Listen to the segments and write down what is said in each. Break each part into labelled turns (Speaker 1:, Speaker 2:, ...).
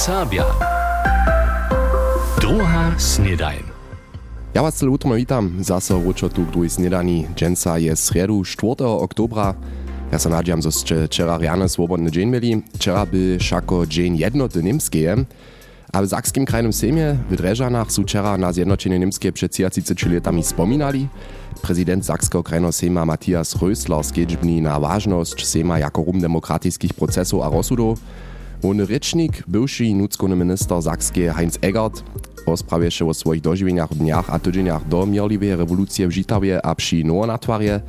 Speaker 1: Serbia. Druga snedajn.
Speaker 2: Ja was celo utro witam, zase ručo tu k drugiej snedani. Dženca je sredu 4. oktobra. Ja se nadjam, zo ste včera rjane svobodny dzień mieli. Včera by šako dzień jednoty niemskeje. A w Zakskim krajnym sejmie w Dreżanach su včera na zjednoczenie niemskie przed 33 latami spominali. Prezydent Zakskiego krajnego sejma Matthias Rösler skedźbni na ważność sejma jako rum demokratickich procesów a. Ony rečnik, bywszy nuckony minister Zakskie Heinz Eggert, rozprawie się o swoich dożywieniach, dniach a tydzieniach do mierliwej rewolucji w Żitawie a przy nowonatwarje,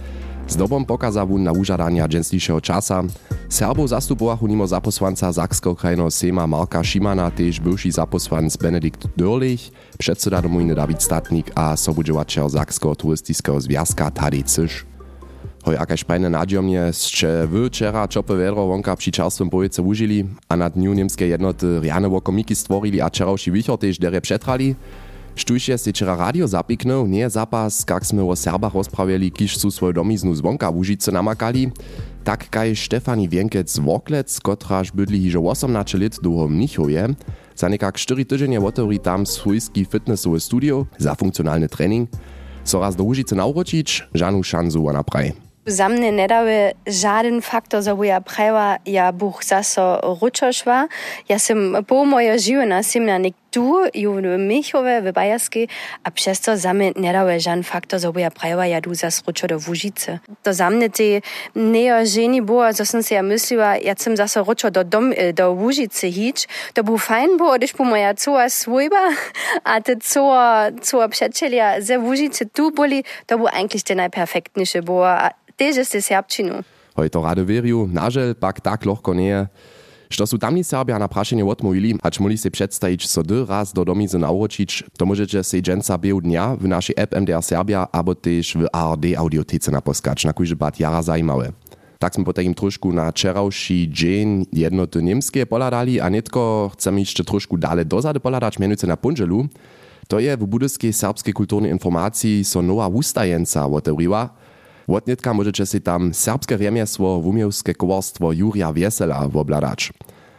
Speaker 2: z dobą pokazał na użadania dżęsliszego czasa. Serbów zastupował nimo zaposłanca Zakskiego krajnego sejma Marka Szimana, też bywszy zaposłanc Benedikt Dörlich, przedseda domujny Dawid Statnik a sobudziewaciel Zakskiego turystycznego związka Tadej Cysz. Hoj, jakaś fajne nadziomnie, że wy wczera czopy wiadro wonka przy czarstwym powiece użyli, a na dniu niemskie jednoty riane wokomiki stworili, a wczorajszy wichor też dere przetrali. Štuž je se včera radio zapiknął, nie zapas, kak sme o Serbach rozprawiali, kiż su swoją domiznu z wonka w Užice namakali, tak kaj Stefani Więkec Woklec, kotraż bydli hižo 18 lat długo mnichuje, za nekak 4 tydzienie otwori tam swójski fitnessowy studio za funkcjonalny trening, so raz do Užice nauročić, žanu šanzu ona praj.
Speaker 3: Zamne ne dały żaden faktor, żeby ja prawa ja Bóg za so ruczoszła. Ja sam pół moje życie na simna nie tu, ju w Michowie, w Bajerskiej, a przez to nie dały żaden faktor, ja prawa, ja du zas ruczo do Wóżyce. To za mnie te nie żeni było, co sam się ja myśliła, ja sam zaso ruczo do, dom, do Wóżyce hić, to był fajn było, gdyż po moja cała swojba, a te cała, cała przyjaciela ze Wóżyce tu byli, to był eigentlich te najperfektniejsze było, też jest serbčinu.
Speaker 2: Hoj to rady wierju, nażel pak tak lohko nie. Što su tamni Serbia na prašenje odmówili, hacz muli se przedstawić so dy raz do domizy nauročić, to możecie se dżęca biu dnia w naszej app MDR Serbia, albo też w ARD audiotece naposkać, na kujże bat jara zajímawe. Tak sme potem trošku na wczorajszy dzień jednoty niemskie poladali, a netko chcemy jeszcze trošku dalej dozady poladać, mianowicie na Punżelu. To je w budyskiej serbskiej kulturnej informacji so nowa ustajenca otewriła, Wotnitka możecie si tam serbskie remiesło, wumiewskie kowarstwo Jurija Wiesela wobladać.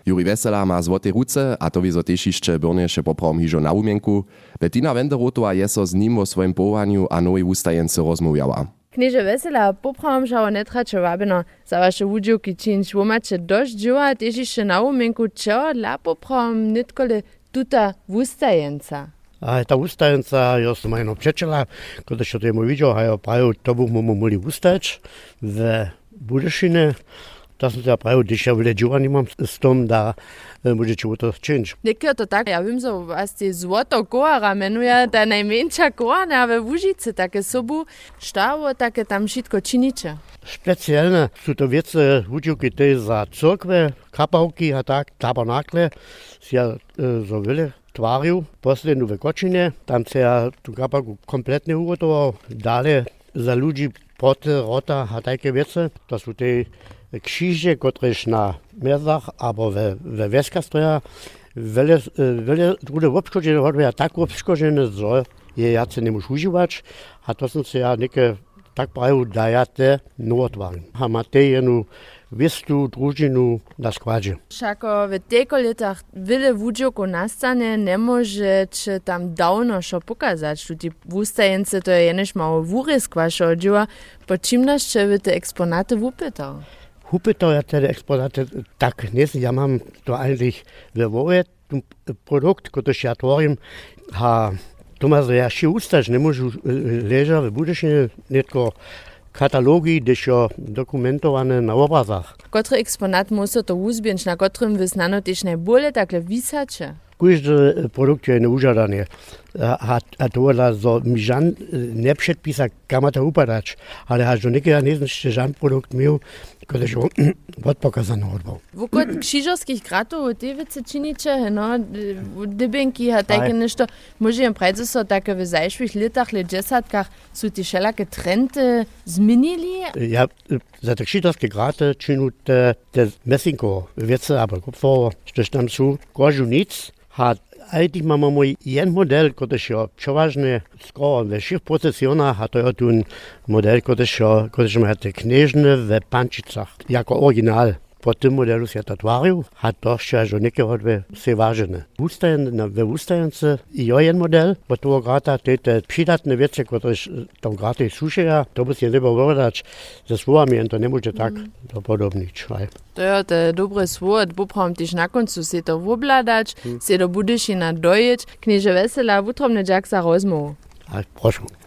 Speaker 2: Juri Wesela ma złote ruce, a to wizo też jeszcze byrniejsze poprawom hižo na umienku. Bettina Wenderotowa je so z nim o swoim powołaniu a nowej ustajence rozmawiała.
Speaker 4: Knieže Vesela, poprawam žao netrače wabino, za vaše udživky činč, wo macie dość działa, też jeszcze na umienku, čo dla poprawam nitkole tuta wustajenca.
Speaker 5: A ta ustajenca, ja som mojego przyjaciela, kiedy się temu widział, a ja prawie to byśmy mogli ustać w Budyszynie. To som ja prawie, když ja nie mam z tym, da możecie to czynić.
Speaker 4: Niekto to tak, ja wiem, że was ty złoto koara menuje, ta najmniejsza koara we Łużycy, takie sobu, ształo, takie tam wszystko czynicie.
Speaker 5: Specjalne są to wiece, udziłki te za cyrkwe, kapałki, a tak, tabernakle, ja e, tvaril, posljednu vekočine, tam se ja tu kapak komplet ne ugotoval, dalje za ljudi pot, rota, a take vece, to su te kšiže, kotreš na mezah, abo ve, ve veska stoja, vele, vele druge obškođene, hodbe ja tako obškođene, zo je ja se ne moš uživač, a to sam se ja neke tak pravil, da ja te novotvarim. A Matej jednu vistu družinu na skladži.
Speaker 4: Šako v teko letah vele vuđo ko nastane, ne može če tam davno šo pokazati. Tudi vustajence to je jeneš malo vure skvašo odživa, pa čim nas če v te eksponate vupetal?
Speaker 5: Hupetal ja te eksponate tak, ne znam, ja mam to eigentlich vevore, produkt, kot ja tvorim, ha, to ma za ja še ustaž, ne možu eh, leža v budešnje netko katalogi, gdyż jo dokumentowane na obrazach.
Speaker 4: Kotry eksponat musi to uzbięć, na kotrym wyznano też najbolje takle wisacze?
Speaker 5: Każdy produkt je neużadany. A, a to dla so mi żan nie przedpisa, kam to upadać, ale aż do niekiego nie znaczy żan produkt miał, który się odpokazano odbał.
Speaker 4: W okot krzyżowskich gratów te wice czynicie, no, dybinki, a takie nešto, może jem prajdzie so takie w zajszłych latach, le dziesiątkach, są te wszelakie trendy zmienili?
Speaker 5: Ja, za te krzyżowskie graty czynu te, te messinko wiece, aber kupfer, że tam są kożu nic, hat Eigentlich mamy mój jeden model, który się przeważnie skoro we wszystkich procesjonach, a to jest ten model, który się, który ma te knieżne w Pančicach, jako oryginal. Po tym modelu się to twarił, a to jeszcze, że niekie hodby się ważne. Ustajen, we ustajence i jeden model, bo to grata te, te przydatne rzeczy, które tam graty suszeja, to by się chyba wydać ze słowami, to nie może tak mm. to podobnić.
Speaker 4: To je te dobre słowo, bo prom też na końcu się to wobladać, mm. się do budyszina dojeć, knieże wesela, wutromne jaksa rozmowu.
Speaker 5: Proszę.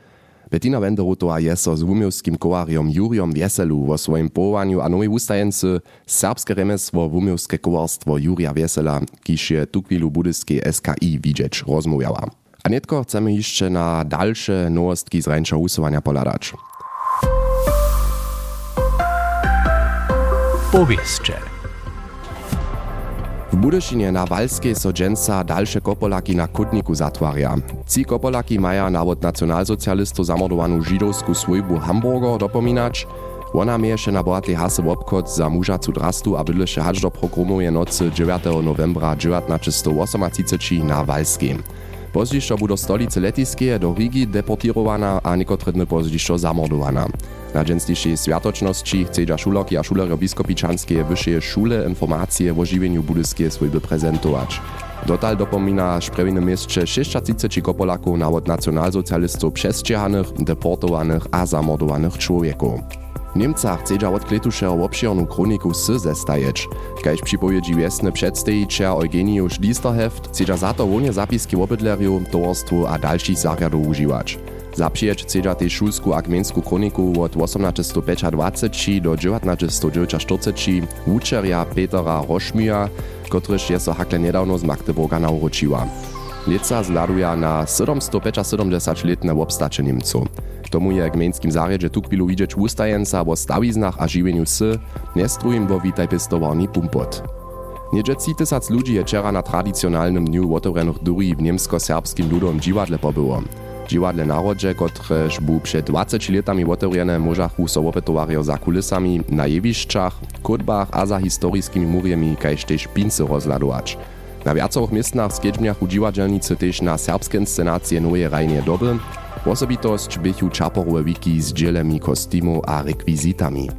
Speaker 2: Bettina Wenderotová je so z wumiowskim kołariom Juriom Wieselu wo swoim połowaniu a nowej ustajence serbskie remesło wumiowskie kołarstwo Juria Wiesela, kiż je tu chwilu budyskie SKI widzieć rozmawiała. A netko chcemy jeszcze na dalsze nowostki z rańsza usuwania poladać.
Speaker 1: Powieszcze.
Speaker 2: W Budyšinie na Walskiej dalsze kopolaki na kutniku zatwarja. Ci kopolaki maja nawod nacjonalsocjalistów zamordowaną żydowską swojbu Hamburger dopominać. Ona mieješe na bohatej hase w obchod za mužacu drastu a bydleše hač do programuje nocy 9. novembra 1938 na Walskiej. Pozdzišćo budo stolice letiskie do Rigi deportirowana a niekotre dny zamordowana. Na dżęsniejszej światoczności chcedza szuloki a szulery biskopičanskie wyższe szule informacje o żywieniu budyskie swojby prezentować. Dotal dopomina szprewine mieście 630 kopolaków nawod nacjonalsocjalistów przestrziehanych, deportowanych a zamordowanych człowieków. Niemca chcedza odkletuše obširnu kroniku s zestajeć. Kaž připowiedzi wiesny przedstawiciel Eugeniusz Listerheft, chcedza za to wonie zapiski obydlerju, towarstwu a dalszych zariadów używać. Zapřijeć chcedza też szulsku a gmensku kroniku od 1825 do 1940 wučerja Petera Rošmija, kotryż je so hakle niedawno z Magdeburga nauročiła. Leca zladuja na 775-letne obstacze Niemców. Tomu je gmejnskim zarjedźe tu chwilu widzieć ustajenca o stawiznach a żywieniu sy, nestrujim bo witaj pestowarni pumpot. Niedzie 3000 ludzi je wczera na tradycjonalnym dniu otworenych duri w niemsko-serbskim ludowym dziwadle pobyło. Dziwadle narodzie, kotreż był przed 20 latami otworzone, możachu so opetowario za kulisami, na jewiszczach, kodbach a za historyjskimi murjemi, kajż też pincy rozladować. Na wiacorych miestnach skiedźmiach u dziwadelnicy też na serbskie inscenacje nowe rajnie doby, Osobitosť bychu čaporové wiki z dzielemi kostimu a rekwizitami.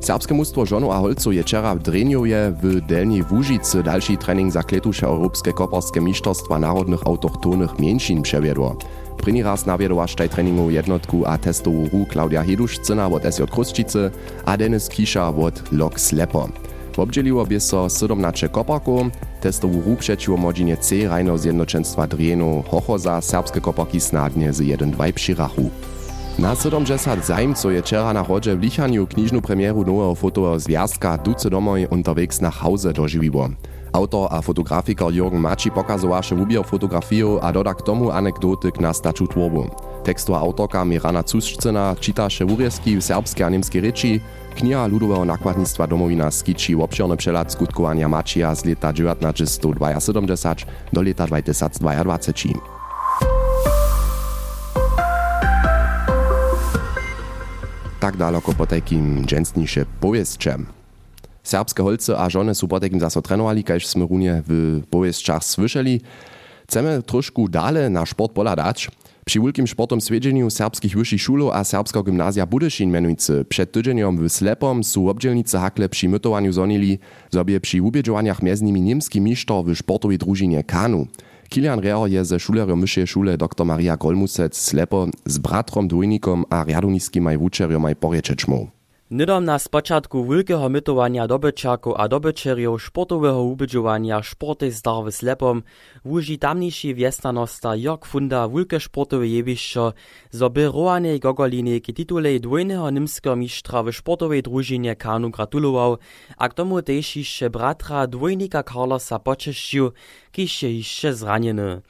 Speaker 2: Serbskie mnóstwo żonu a holców je wczera w Dreniowie w Delniej Wóżicy dalszy trening za kletusze Europejskie Koparskie Mistrzostwa Narodnych Autochtonych Mięsin przewiedło. První raz nawiedowaš taj treningu jednotku a testovú ru Klaudia Hedušcina od SJ Krusčice a Denis Kisza od Lok Slepo. Obdzieliło by so 17 koparków, testową ru przeciwko modzinie C rajno zjednoczeństwa Drieno Hochoza serbskie koparki snadnie z 1-2 przyrachu. Na 70 zajmców je wczera na chodzie w Lichaniu kniżną premieru nowego fotowego związka Duce domoj unterwegs na Hause dożywiło. Autor a fotografiker Jürgen Maci pokazowaše wubier fotografiju a doda k tomu anekdotyk na staču tworbu. Tekstu autorka Mirana Cusčcina čitaše wurjeski w serbskiej a niemskiej reči, Kniha ludowego nakładnictwa domowina skiči obširny przelad skutkowania Mačija z leta 1972 do leta 2022. Tak daleko po takim dżęsniejsze powiestrzem. Serbskie holce a żony są po takim zaso trenowali, runie w powiestrzach słyszeli. Chcemy troszkę dalej na sport pola dać. Przy wielkim sportom swiedzeniu serbskich wyższych szulów a serbskiego gimnazja Budyszin menujcy przed tydzieniem w Slepom są obdzielnicy hakle przy mytowaniu zonili, sobie przy ubiedziowaniach między nimi niemski mistrz w sportowej drużynie Kanu. Kilian Reor je ze szulerem myšej szule dr Maria Golmusec Slepo z bratrom dwójnikom a riadoniskim maj wučerjom porječečmou.
Speaker 6: Nidom na spočatku wielkiego mytowania dobyczaków a dobyczerjów sportowego ubydżowania sporty zdarwy slepom wuži tamniejszy wiestanosta Jörg Funda wielkie sportowe jewiszczo, zo by Roanej Gogolinie k titulej dwojnego nimskiego mistrza w sportowej drużynie Kanu gratulował, a k tomu też jeszcze bratra dwojnika Carlosa poczeszcił, kiż je jeszcze zraniony.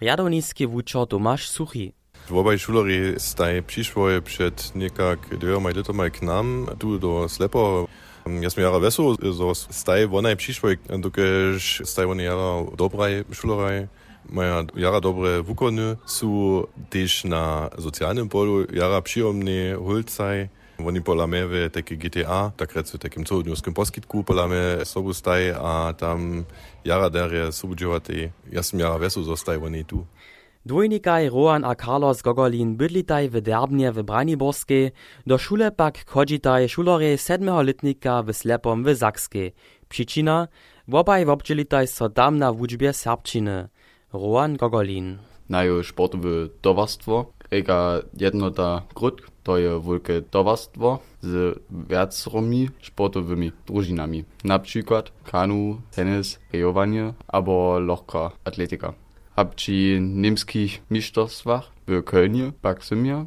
Speaker 6: Riadownicki wuczor Tomasz Suchi.
Speaker 7: Obaj šuleri staj přišli před někak dvěma letami k nám, tu do Slepo. Ja som jara vesel, so staj vonaj přišli, dokež staj oni jara dobraj šuleraj. Maja jara dobre wukony sú też na sociálnym polu jara przyjomný hulcaj. Oni pola mnie w takie GTA, tak recu takim cudownym poskitku pola mnie sobu staj, a tam jara derje subudziowate. Ja som jara vesel, zostaj oni tu.
Speaker 6: Dwójnikaj Rohan a Carlos Gogolin bydlitaj w Derbnie w Braniborskiej, do szule pak chodzitaj szulorej sedmého w Slepom w Zakskiej. Przyczyna, wobaj wobdzielitaj so tam na wuczbie serbčiny. Rohan Gogolin.
Speaker 1: Najo sportowe towarstwo, ega jednota grud, to je wielkie towarstwo z wiacromi sportowymi drużynami. Na przykład kanu, tenis, rejowanie albo lekka atletyka. Przy niemskich mistrzostwach w Kölnie pak sam ja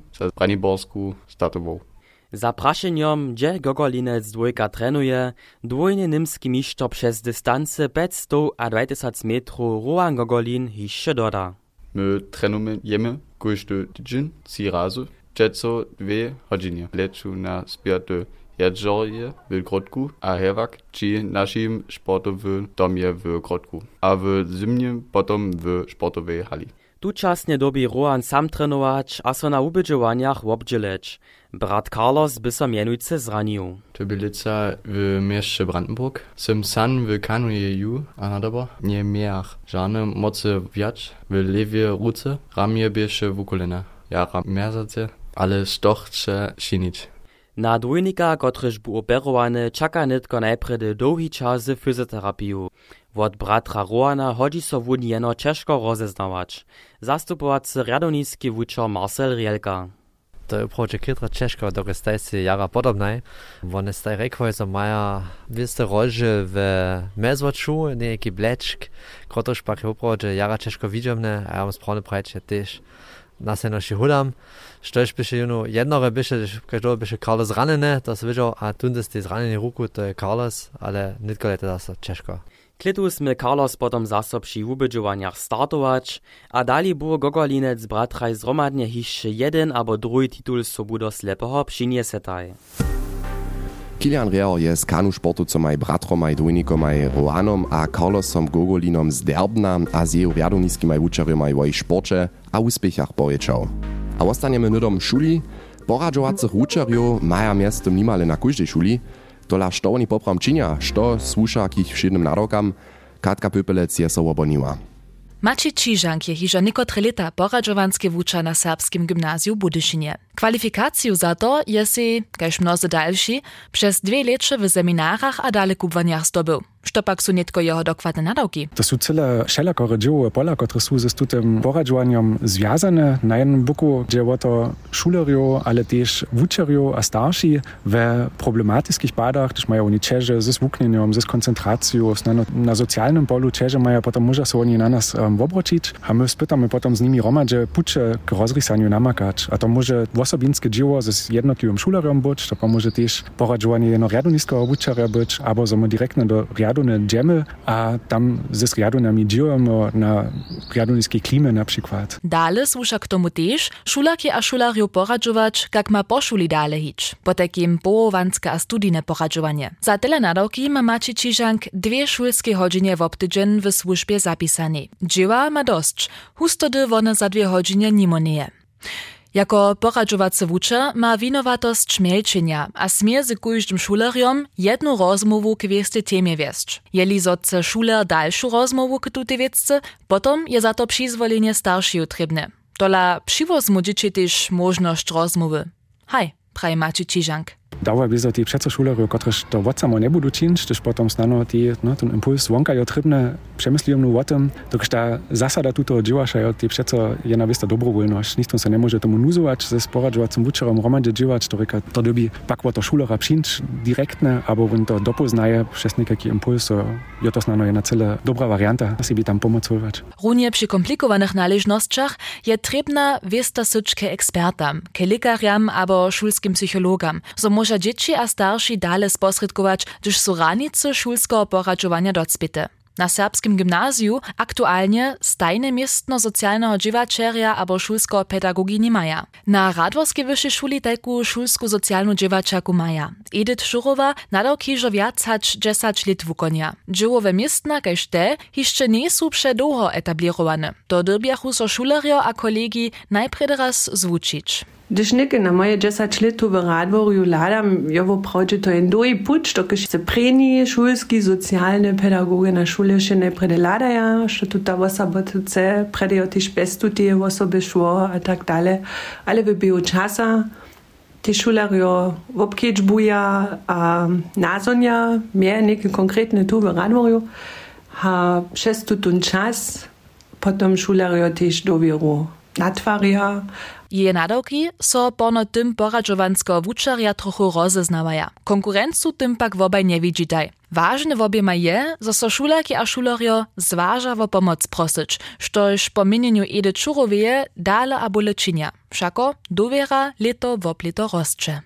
Speaker 1: za
Speaker 6: praszeniem, gdzie Gogolinec dwójka trenuje, dwójny niemski mistrz przez dystancję 500 a 20 metrów Rohan Gogolin jeszcze doda.
Speaker 1: My trenujemy każdy tydzień, trzy razy, Čeco dwie godziny. Leczу na spiatu Jadżorje w Grodku, a hewak či naszym sportowym domie w Grodku, a w zimnie potom w sportowej hali.
Speaker 6: Tučasne dobi Rohan sam trenować, a so na ubydżowaniach obdzieleć. Brat Carlos by so mianujce zranił.
Speaker 8: To bylica w mieście Brandenburg. Sem san w kanuje ju, a nadobo nie miach żadne mocy wiać w lewie ruce, ramie biesze w kolena. Jara merzace, ale stoch chce sinić.
Speaker 6: Na dwójnika, kotryż bu operowany, czeka nitko najpredy długi czas. Wot bratra Rohana hodzi so wun jeno ciężko rozeznawać. Zastupowacy radoniski wučer Marcel Rielka.
Speaker 9: To je uproče kytra Češko, dok staj si jara podobnaj. One staj rekvoj, so maja viste rože v mezvoču, neki blečk, kotož pak jara Češko vidžomne, a ja vam správne prajče tež na se naši hudam. Štož byše juno jednore byše, každého byše Carlos ranene, to viděl, a tunde z zranenie ruku, to je Carlos, ale nitko je teda Češko.
Speaker 6: Klitus sme Carlos potom zase przy ubydżowaniach startować, a dali było Gogolinec bratraj zromadnie hiszcze jeden albo drugi titul sobu do slepeho przyniesetaj.
Speaker 2: Kilian Reor je z kanu sportu co maj bratromaj dwójnikomaj Roanom a Carlosom Gogolinom z Derbna a z jeho wiadomiskimaj wučerjomaj o ich sporcie a uspiechach porečał. A ostaniemy nudom szuli, poradżowacych wučerjów maja miestem nimale na każdej szuli, tola što oni popram činia, što słuša k ich všednym narokam, Katka Pöpelec je so oboniła.
Speaker 10: Maciej Čižank je hižo nekotre leta poradžovanske vuča na serbskim gymnazju Budyšinie. Kwalifikaciju za to je si, kaž mnozy další, przez dwie lecze w seminarach a dalekubwaniach zdobył. Što pak su netko jeho dokładne nadawki?
Speaker 11: To są cyle wszelakore dzieło pola, które są ze tym poradżowaniem związane. Na jednym boku dzieło to szuleriów, ale też wuczeriów a starsi w problematycznych badach, gdyż mają oni czeże ze zwuknieniem, ze koncentracją, na, na socjalnym polu czeże mają potem może się oni na nas um, obrócić, a my spytamy potem z nimi romadze pucze k rozrysaniu namakać. A to może osobinskie dzieło ze jednotlivým szuleriom być, to może też poradżowanie jedno riaduniskiego wuczerja być, albo zomy direktne do riadune dżemy, a tam ze riadunami dziełamy na riaduniskiej klimie na przykład.
Speaker 10: Dale słusza k tomu też szulaki a szulariu poradżować, jak ma po szuli dale hić, po takim połowanske a studijne poradżowanie. Za tyle nadawki ma Maciej Čižank dwie szulskie godziny w obtydzień w służbie zapisane. Dzieła ma dość, hustody one za dwie godziny nimonieje. Jako poradžovacy wuče ma winowatost śmielczenia, a smie z kujżdym szuleriom jedną rozmowu k wieste temie wiesć. Jeli zotce szuler dalszą rozmowu k tutej potom je za to przyzwolenie starszej utrybne. Tola przywozmu dzieci też możność rozmowy. Haj, praje Čižank.
Speaker 11: Dauer wie so die Schüler, kotrež to vodcamo ne budu činč, tež potom snano ti, no, ten impuls vonka jo tribne, przemysliłem o tym, dokż ta zasada tuto dziełasza, jo, ti przeco jedna wista dobrowolność, nikt se nie może temu nuzować, ze sporadżowacym wuczerom romandzie dziełać, to reka, to dobi pak to szulera přinč direktne, albo on to dopoznaje przez nekaki impuls, so, jo to snano jedna cele dobra varianta, si bi tam pomocować.
Speaker 10: Runie przy komplikowanych należnościach je trebna wista syczke ekspertam, ke lekariam albo szulskim psychologam, so może dzieci a starsi dale sposredkować, gdyż są ranice szulskiego poradzowania docpite. Na serbskim gimnazju aktualnie stajne miestno-socjalnego dziewaczeria albo szulskiego pedagogii nie maja. Na Radworskiej wyższej szuli tajku szulsku socjalną dziewaczaku maja. Edith Szurowa nadał kiżo wiac hać 10 lat wukonia. Dziełowe miestna, kaž te, jeszcze nie są przedługo etablirowane. To dobiachu so szulerio a kolegi najpierw raz zwuczyć.
Speaker 12: Když neke na moje 10 let v Radvorju ladam, jo woprawdźe to jen doi puć, dokiž se preni šulski socialne pedagoge na šule še ne prede ladaja, što tu ta osoba tu chce, prede jo tiž bez tu tie osoby šło, a tak dalej. Ale w bio časa, te šularjo wopkeč buja a nazonja, mje neke konkretne tu v Radvorju, ha przez tu tun čas, potom šularjo tiž dovieru natvarja,
Speaker 10: Je nadawki so pono tym poradżowansko wuczarja trochu rozeznawaja. Konkurencu tym pak wobaj nie widzitaj. Ważne w ma je, że so szulaki a szulorio zważa wo pomoc prosić, sztoż po minieniu edy czurowie dale abo leczynia. Wszako dowiera leto wob leto rozcze.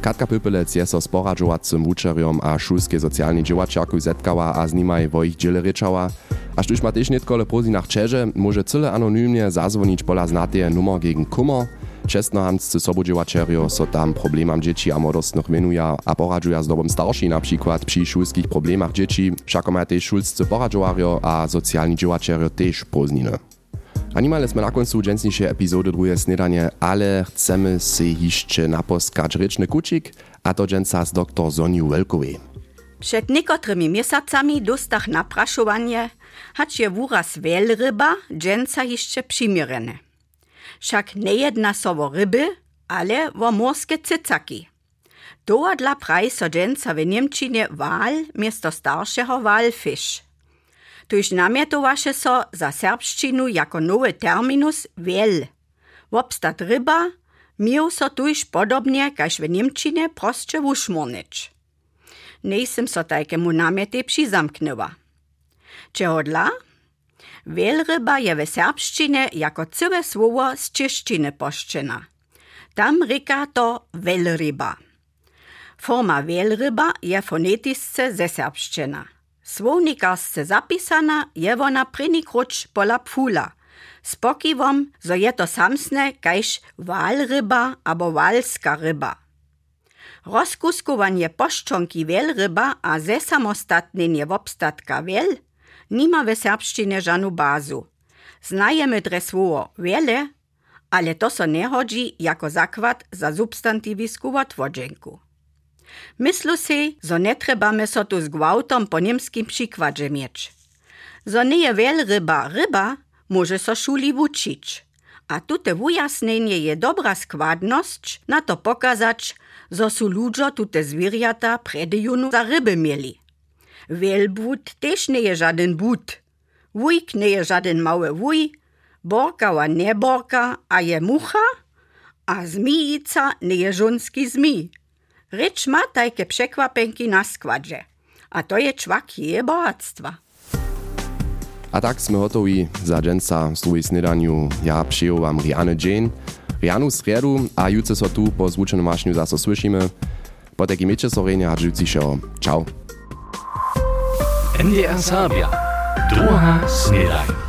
Speaker 2: Katka Pypelec je so z poradžovacim wučerjom a šulske socialni dživačaku zetkała a z nimaj vo ich dziele rečała, a štuž ma tež netkole pozi nach Čeže, może cyle anonymnie zazwonić pola znateje numer gegen kummer, Čestnohanscy sobudźiwačerjo so tam problemam dzieci a młodostnych menuja a poradžuja z dobom starši na przykład przy szulskich problemach dzieci, všako ma tež šulscy poradžowarjo a socialni dživačerjo tež poznine. Animale sme na koncu dženstnejšie epizody druhé snedanie, ale chcemy si jeszcze naposkać ryczny kucik, a to dženca z doktor Zoniu Welkowej.
Speaker 13: Przed niekotrymi miesacami dostach napraszowanie, hać je wuraz wielryba dženca jeszcze przymierene. Však nie jedna so ryby, ale o morskie cycaki. Doa dla praj so dženca w Niemčinie wal miesto starszego walfisch. Tuž namjetovaše so za serbščinu jako nowy terminus wiel. Wobstat ryba miał so podobnie kaž w Niemčinie prostsze wušmornič. nejsem munamete przyzamknęła. Czy odla? Wielryba je w serbszczynie jako całe słowo z czeszczyny poszczyna. Tam ryka to wielryba. Forma wielryba je fonetyczce ze serbszczyna. Słownikarstce zapisana je ona prynikroć pola pfula – s pokivom, zo je to samsne, kajž val ryba abo valska ryba. Rozkuskowanie poszczonki wielryba a ze samostatnienie wobstatka wiel nima w serbszczynie żanu bazu. Znajemy dre słowo wiele, ale to so nie chodzi jako zakład za substantywisku w Myslu si, zo ne trebamy so tu z gwałtom po niemskim przykładzie mieć. Zo nie je wiel ryba ryba, może so szuli wučić. A tute wujasnienie je dobra składność na to pokazać, zo su ludzo tute zwierjata predejunu za ryby mieli. Wielbut też nie je żaden but. Wujk nie je żaden mały wuj, borka nie borka, a je mucha, a zmijica nie je żonski zmij. Rycz ma tajke przekwapenki na składzie, a to je czwak je bohactwa.
Speaker 2: A tak sme hotowi za dženca z druhej snedaniu. Ja przyjął wam Rianne Jane. Rianu sredu, a jutro so tu po zvučenom mašňu zase slyšíme. Po taky meče sorenia a živci šo. Čau.
Speaker 14: NDR Sabia. Druga snedanie.